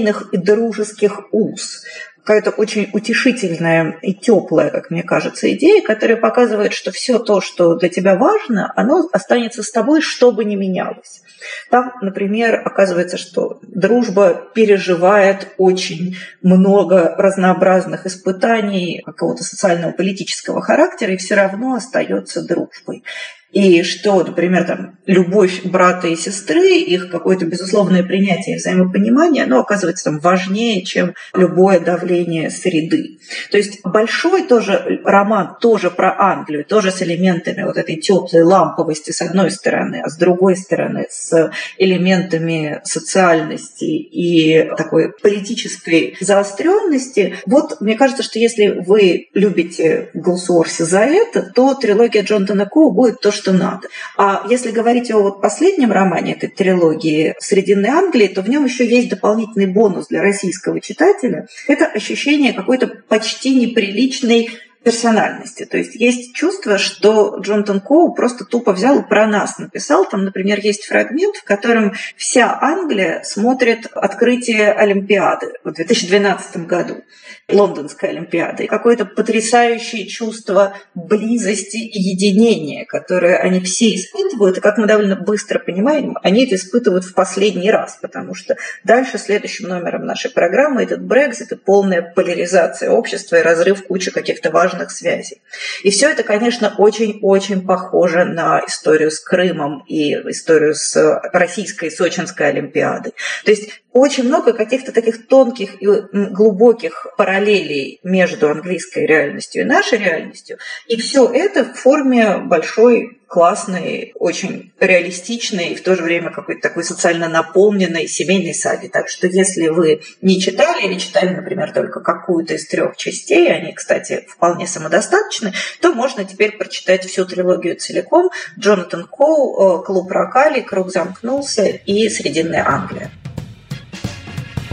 семейных и дружеских уз какая-то очень утешительная и теплая, как мне кажется, идея, которая показывает, что все то, что для тебя важно, оно останется с тобой, что бы ни менялось. Там, например, оказывается, что дружба переживает очень много разнообразных испытаний какого-то социального политического характера и все равно остается дружбой и что, например, там, любовь брата и сестры, их какое-то безусловное принятие и взаимопонимание, оно оказывается там важнее, чем любое давление среды. То есть большой тоже роман, тоже про Англию, тоже с элементами вот этой теплой ламповости с одной стороны, а с другой стороны с элементами социальности и такой политической заостренности. Вот мне кажется, что если вы любите Голсуорси за это, то трилогия Джонатана Коу будет то, что надо. А если говорить о вот последнем романе этой трилогии «Срединной Англии», то в нем еще есть дополнительный бонус для российского читателя. Это ощущение какой-то почти неприличной персональности. То есть есть чувство, что Джонатан Коу просто тупо взял и про нас написал. Там, например, есть фрагмент, в котором вся Англия смотрит открытие Олимпиады в 2012 году. Лондонской Олимпиады. Какое-то потрясающее чувство близости и единения, которое они все испытывают, и как мы довольно быстро понимаем, они это испытывают в последний раз, потому что дальше следующим номером нашей программы этот Брекзит и полная поляризация общества и разрыв кучи каких-то важных связей. И все это, конечно, очень-очень похоже на историю с Крымом и историю с российской Сочинской Олимпиадой. То есть очень много каких-то таких тонких и глубоких параллелей между английской реальностью и нашей реальностью. И все это в форме большой, классной, очень реалистичной и в то же время какой-то такой социально наполненной семейной саги. Так что если вы не читали или читали, например, только какую-то из трех частей, они, кстати, вполне самодостаточны, то можно теперь прочитать всю трилогию целиком. Джонатан Коу, «Клуб Рокали», «Круг замкнулся» и «Срединная Англия».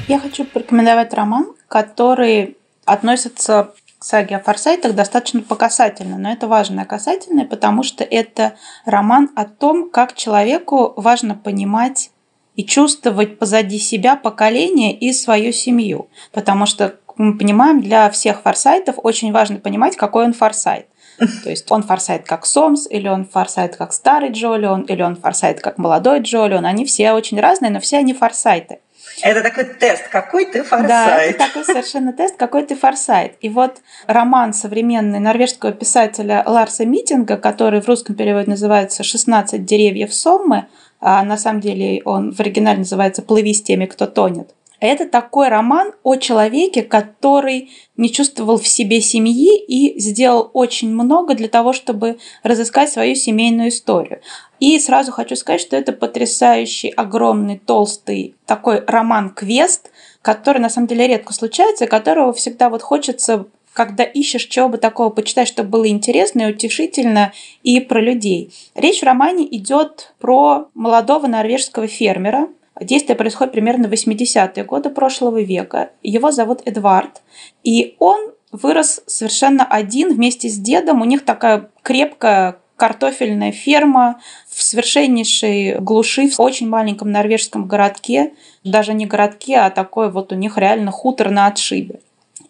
Я хочу порекомендовать роман, который относится к саге о форсайтах достаточно по касательно, но это важное касательное, потому что это роман о том, как человеку важно понимать и чувствовать позади себя поколение и свою семью. Потому что, мы понимаем, для всех форсайтов очень важно понимать, какой он форсайт. То есть он форсайт как Сомс, или он форсайт как старый Джолион, или он форсайт как молодой Джолион. Они все очень разные, но все они форсайты. Это такой тест, какой ты форсайт. Да, это такой совершенно тест, какой ты форсайт. И вот роман современный норвежского писателя Ларса Митинга, который в русском переводе называется «16 деревьев Соммы», а на самом деле он в оригинале называется «Плыви с теми, кто тонет». Это такой роман о человеке, который не чувствовал в себе семьи и сделал очень много для того, чтобы разыскать свою семейную историю. И сразу хочу сказать, что это потрясающий, огромный, толстый такой роман-квест, который на самом деле редко случается, которого всегда вот хочется когда ищешь чего бы такого почитать, чтобы было интересно и утешительно, и про людей. Речь в романе идет про молодого норвежского фермера. Действие происходит примерно в 80-е годы прошлого века. Его зовут Эдвард, и он вырос совершенно один вместе с дедом. У них такая крепкая картофельная ферма в совершеннейшей глуши, в очень маленьком норвежском городке, даже не городке, а такой вот у них реально хутор на отшибе.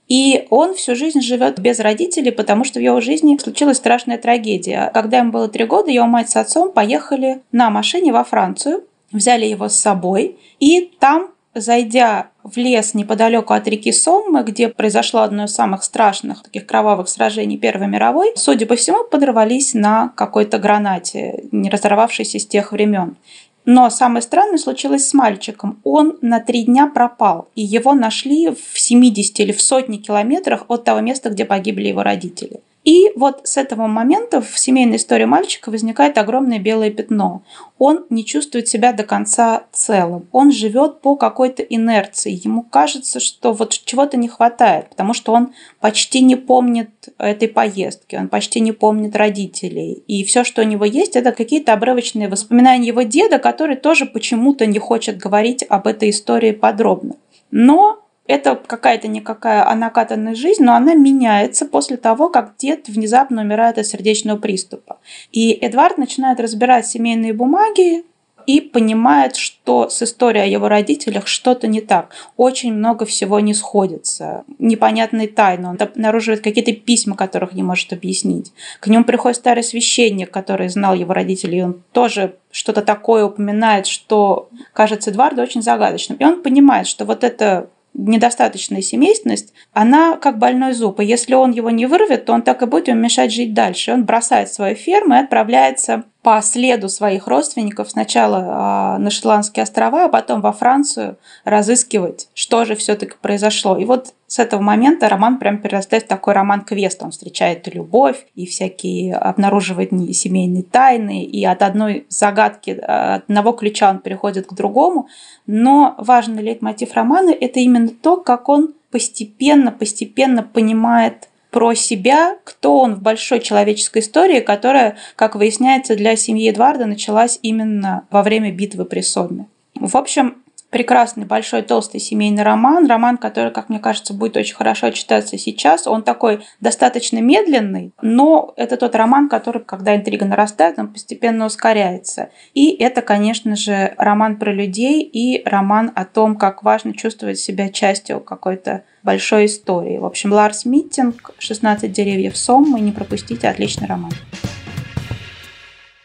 И он всю жизнь живет без родителей, потому что в его жизни случилась страшная трагедия. Когда ему было три года, его мать с отцом поехали на машине во Францию, взяли его с собой, и там зайдя в лес неподалеку от реки Соммы, где произошло одно из самых страшных таких кровавых сражений Первой мировой, судя по всему, подорвались на какой-то гранате, не разорвавшейся с тех времен. Но самое странное случилось с мальчиком. Он на три дня пропал, и его нашли в 70 или в сотне километрах от того места, где погибли его родители. И вот с этого момента в семейной истории мальчика возникает огромное белое пятно. Он не чувствует себя до конца целым. Он живет по какой-то инерции. Ему кажется, что вот чего-то не хватает, потому что он почти не помнит этой поездки, он почти не помнит родителей. И все, что у него есть, это какие-то обрывочные воспоминания его деда, который тоже почему-то не хочет говорить об этой истории подробно. Но это какая-то никакая а накатанная жизнь, но она меняется после того, как дед внезапно умирает от сердечного приступа. И Эдвард начинает разбирать семейные бумаги и понимает, что с историей о его родителях что-то не так. Очень много всего не сходится. Непонятные тайны. Он обнаруживает какие-то письма, которых не может объяснить. К нему приходит старый священник, который знал его родителей, и он тоже что-то такое упоминает, что кажется Эдварду очень загадочным. И он понимает, что вот это недостаточная семейственность, она как больной зуб. И если он его не вырвет, то он так и будет ему мешать жить дальше. Он бросает свою ферму и отправляется по следу своих родственников сначала э, на Шотландские острова, а потом во Францию разыскивать, что же все-таки произошло. И вот с этого момента роман прям перерастает в такой роман-квест. Он встречает любовь, и всякие обнаруживает семейные тайны, и от одной загадки, от одного ключа он переходит к другому. Но важный лейтмотив романа – это именно то, как он постепенно-постепенно понимает про себя, кто он в большой человеческой истории, которая, как выясняется, для семьи Эдварда началась именно во время битвы при Сомме. В общем, прекрасный, большой, толстый семейный роман. Роман, который, как мне кажется, будет очень хорошо читаться сейчас. Он такой достаточно медленный, но это тот роман, который, когда интрига нарастает, он постепенно ускоряется. И это, конечно же, роман про людей и роман о том, как важно чувствовать себя частью какой-то большой истории. В общем, Ларс Миттинг, «16 деревьев Соммы», не пропустите, отличный роман.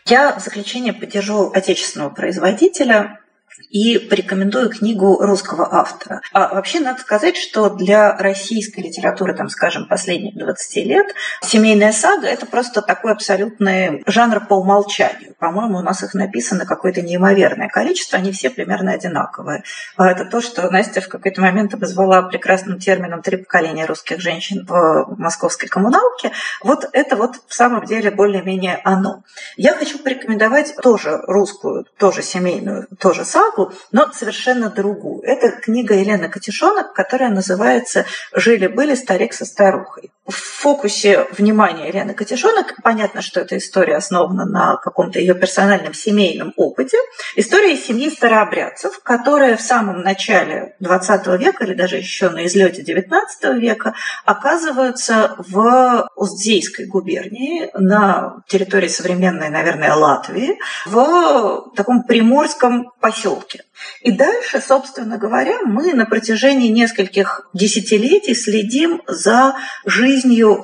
Я в заключение поддержу отечественного производителя и порекомендую книгу русского автора. А вообще надо сказать, что для российской литературы, там, скажем, последних 20 лет, семейная сага – это просто такой абсолютный жанр по умолчанию. По-моему, у нас их написано какое-то неимоверное количество, они все примерно одинаковые. А это то, что Настя в какой-то момент обозвала прекрасным термином «три поколения русских женщин в московской коммуналке». Вот это вот в самом деле более-менее оно. Я хочу порекомендовать тоже русскую, тоже семейную, тоже сагу, сагу, но совершенно другую. Это книга Елены Катишонок, которая называется «Жили-были старик со старухой». В фокусе внимания Елены Катишонок понятно, что эта история основана на каком-то ее персональном семейном опыте. История семьи старообрядцев, которая в самом начале XX века или даже еще на излете XIX века оказываются в Уздзейской губернии на территории современной, наверное, Латвии, в таком приморском поселке. И дальше, собственно говоря, мы на протяжении нескольких десятилетий следим за жизнью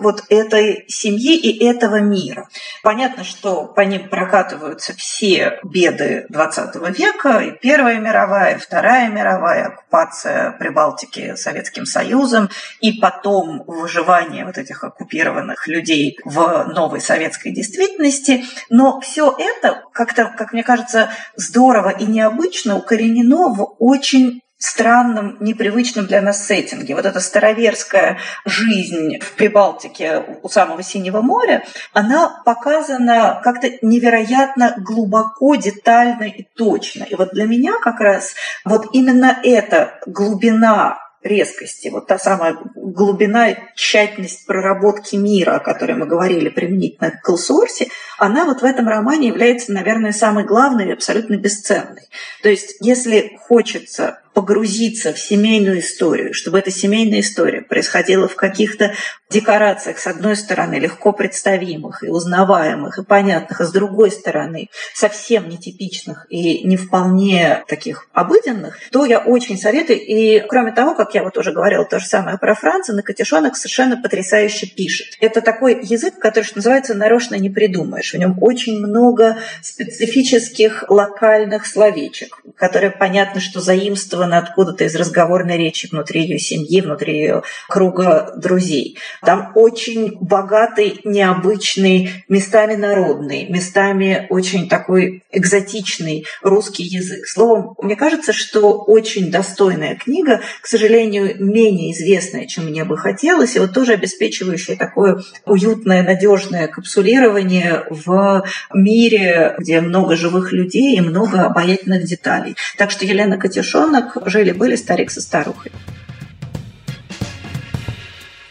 вот этой семьи и этого мира. Понятно, что по ним прокатываются все беды XX века, и Первая мировая, и Вторая мировая, оккупация Прибалтики Советским Союзом, и потом выживание вот этих оккупированных людей в новой советской действительности. Но все это как-то, как мне кажется, здорово и необычно укоренено в очень странном, непривычном для нас сеттинге. Вот эта староверская жизнь в Прибалтике у самого Синего моря, она показана как-то невероятно глубоко, детально и точно. И вот для меня как раз вот именно эта глубина резкости, вот та самая глубина тщательность проработки мира, о которой мы говорили применительно к Колсорсе, она вот в этом романе является, наверное, самой главной и абсолютно бесценной. То есть, если хочется погрузиться в семейную историю, чтобы эта семейная история происходила в каких-то декорациях, с одной стороны, легко представимых и узнаваемых, и понятных, а с другой стороны, совсем нетипичных и не вполне таких обыденных, то я очень советую. И кроме того, как я вот уже говорила то же самое про Франца, на Катишонок совершенно потрясающе пишет. Это такой язык, который, что называется, нарочно не придумаешь. В нем очень много специфических локальных словечек, которые понятно, что заимствованы сделано откуда-то из разговорной речи внутри ее семьи, внутри ее круга друзей. Там очень богатый, необычный, местами народный, местами очень такой экзотичный русский язык. Словом, мне кажется, что очень достойная книга, к сожалению, менее известная, чем мне бы хотелось, и вот тоже обеспечивающая такое уютное, надежное капсулирование в мире, где много живых людей и много обаятельных деталей. Так что Елена Катюшонок жили-были старик со старухой.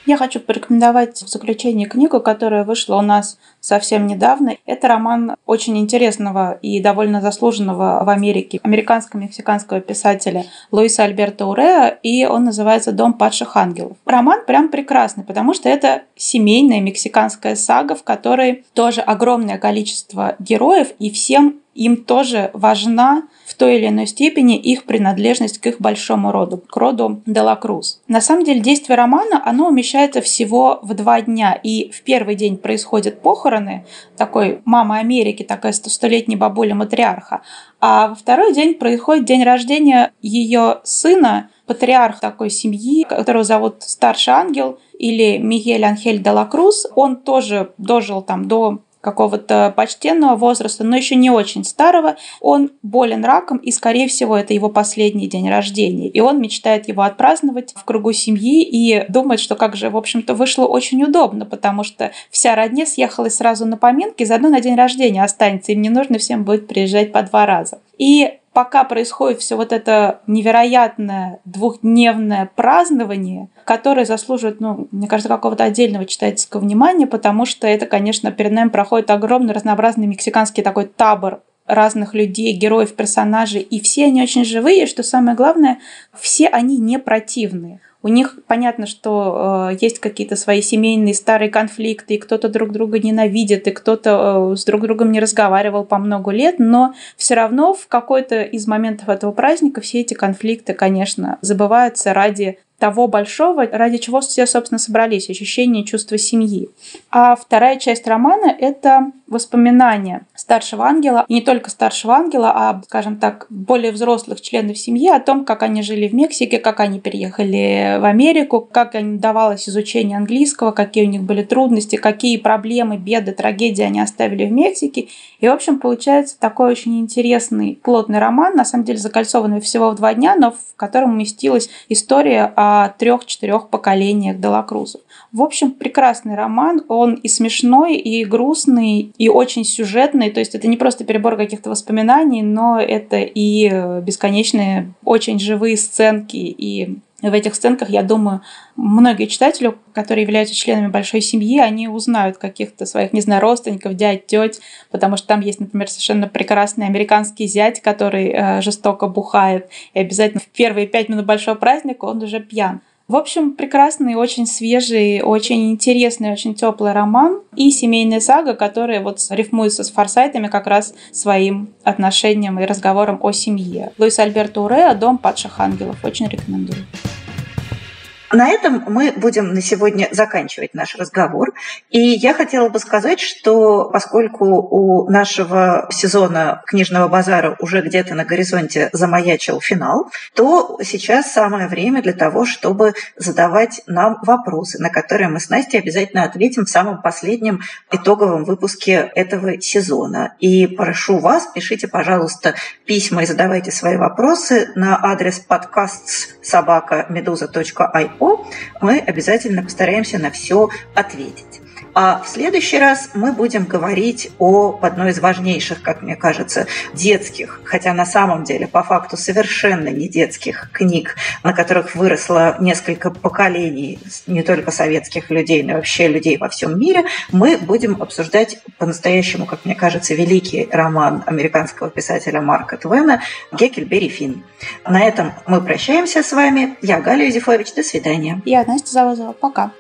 Я хочу порекомендовать в заключение книгу, которая вышла у нас совсем недавно. Это роман очень интересного и довольно заслуженного в Америке американско-мексиканского писателя Луиса Альберта Уреа, и он называется «Дом падших ангелов». Роман прям прекрасный, потому что это семейная мексиканская сага, в которой тоже огромное количество героев, и всем им тоже важна той или иной степени их принадлежность к их большому роду, к роду Делакрус. На самом деле действие романа, оно умещается всего в два дня, и в первый день происходят похороны такой мамы Америки, такая столетняя бабуля матриарха, а во второй день происходит день рождения ее сына, патриарх такой семьи, которого зовут Старший Ангел или Мигель Анхель де ла Он тоже дожил там до какого-то почтенного возраста, но еще не очень старого, он болен раком, и, скорее всего, это его последний день рождения. И он мечтает его отпраздновать в кругу семьи и думает, что как же, в общем-то, вышло очень удобно, потому что вся родня съехалась сразу на поминки, заодно на день рождения останется, им не нужно всем будет приезжать по два раза. И пока происходит все вот это невероятное двухдневное празднование, которое заслуживает, ну, мне кажется, какого-то отдельного читательского внимания, потому что это, конечно, перед нами проходит огромный разнообразный мексиканский такой табор разных людей, героев, персонажей, и все они очень живые, что самое главное, все они не противные. У них понятно, что э, есть какие-то свои семейные старые конфликты, и кто-то друг друга ненавидит, и кто-то э, с друг другом не разговаривал по много лет, но все равно в какой-то из моментов этого праздника все эти конфликты, конечно, забываются ради того большого, ради чего все, собственно, собрались, ощущение чувства семьи. А вторая часть романа — это воспоминания старшего ангела, и не только старшего ангела, а, скажем так, более взрослых членов семьи о том, как они жили в Мексике, как они переехали в Америку, как им давалось изучение английского, какие у них были трудности, какие проблемы, беды, трагедии они оставили в Мексике. И, в общем, получается такой очень интересный, плотный роман, на самом деле закольцованный всего в два дня, но в котором уместилась история о трех-четырех поколениях Делакрузов. В общем, прекрасный роман, он и смешной, и грустный, и очень сюжетный, то есть это не просто перебор каких-то воспоминаний, но это и бесконечные, очень живые сценки, и в этих сценках, я думаю, многие читатели, которые являются членами большой семьи, они узнают каких-то своих, не знаю, родственников, дядь, теть, потому что там есть, например, совершенно прекрасный американский зять, который э, жестоко бухает, и обязательно в первые пять минут большого праздника он уже пьян. В общем, прекрасный, очень свежий, очень интересный, очень теплый роман и семейная сага, которая вот рифмуется с форсайтами как раз своим отношением и разговором о семье. Луис Альберто Уреа «Дом падших ангелов». Очень рекомендую. На этом мы будем на сегодня заканчивать наш разговор. И я хотела бы сказать, что поскольку у нашего сезона книжного базара уже где-то на горизонте замаячил финал, то сейчас самое время для того, чтобы задавать нам вопросы, на которые мы с Настей обязательно ответим в самом последнем итоговом выпуске этого сезона. И прошу вас, пишите, пожалуйста, письма и задавайте свои вопросы на адрес подкаст собака медуза.io мы обязательно постараемся на все ответить. А в следующий раз мы будем говорить о одной из важнейших, как мне кажется, детских, хотя на самом деле по факту совершенно не детских книг, на которых выросло несколько поколений не только советских людей, но и вообще людей во всем мире. Мы будем обсуждать по-настоящему, как мне кажется, великий роман американского писателя Марка Твена «Геккельбери Финн». На этом мы прощаемся с вами. Я Галя Юзефович. До свидания. Я Настя Завозова. Пока.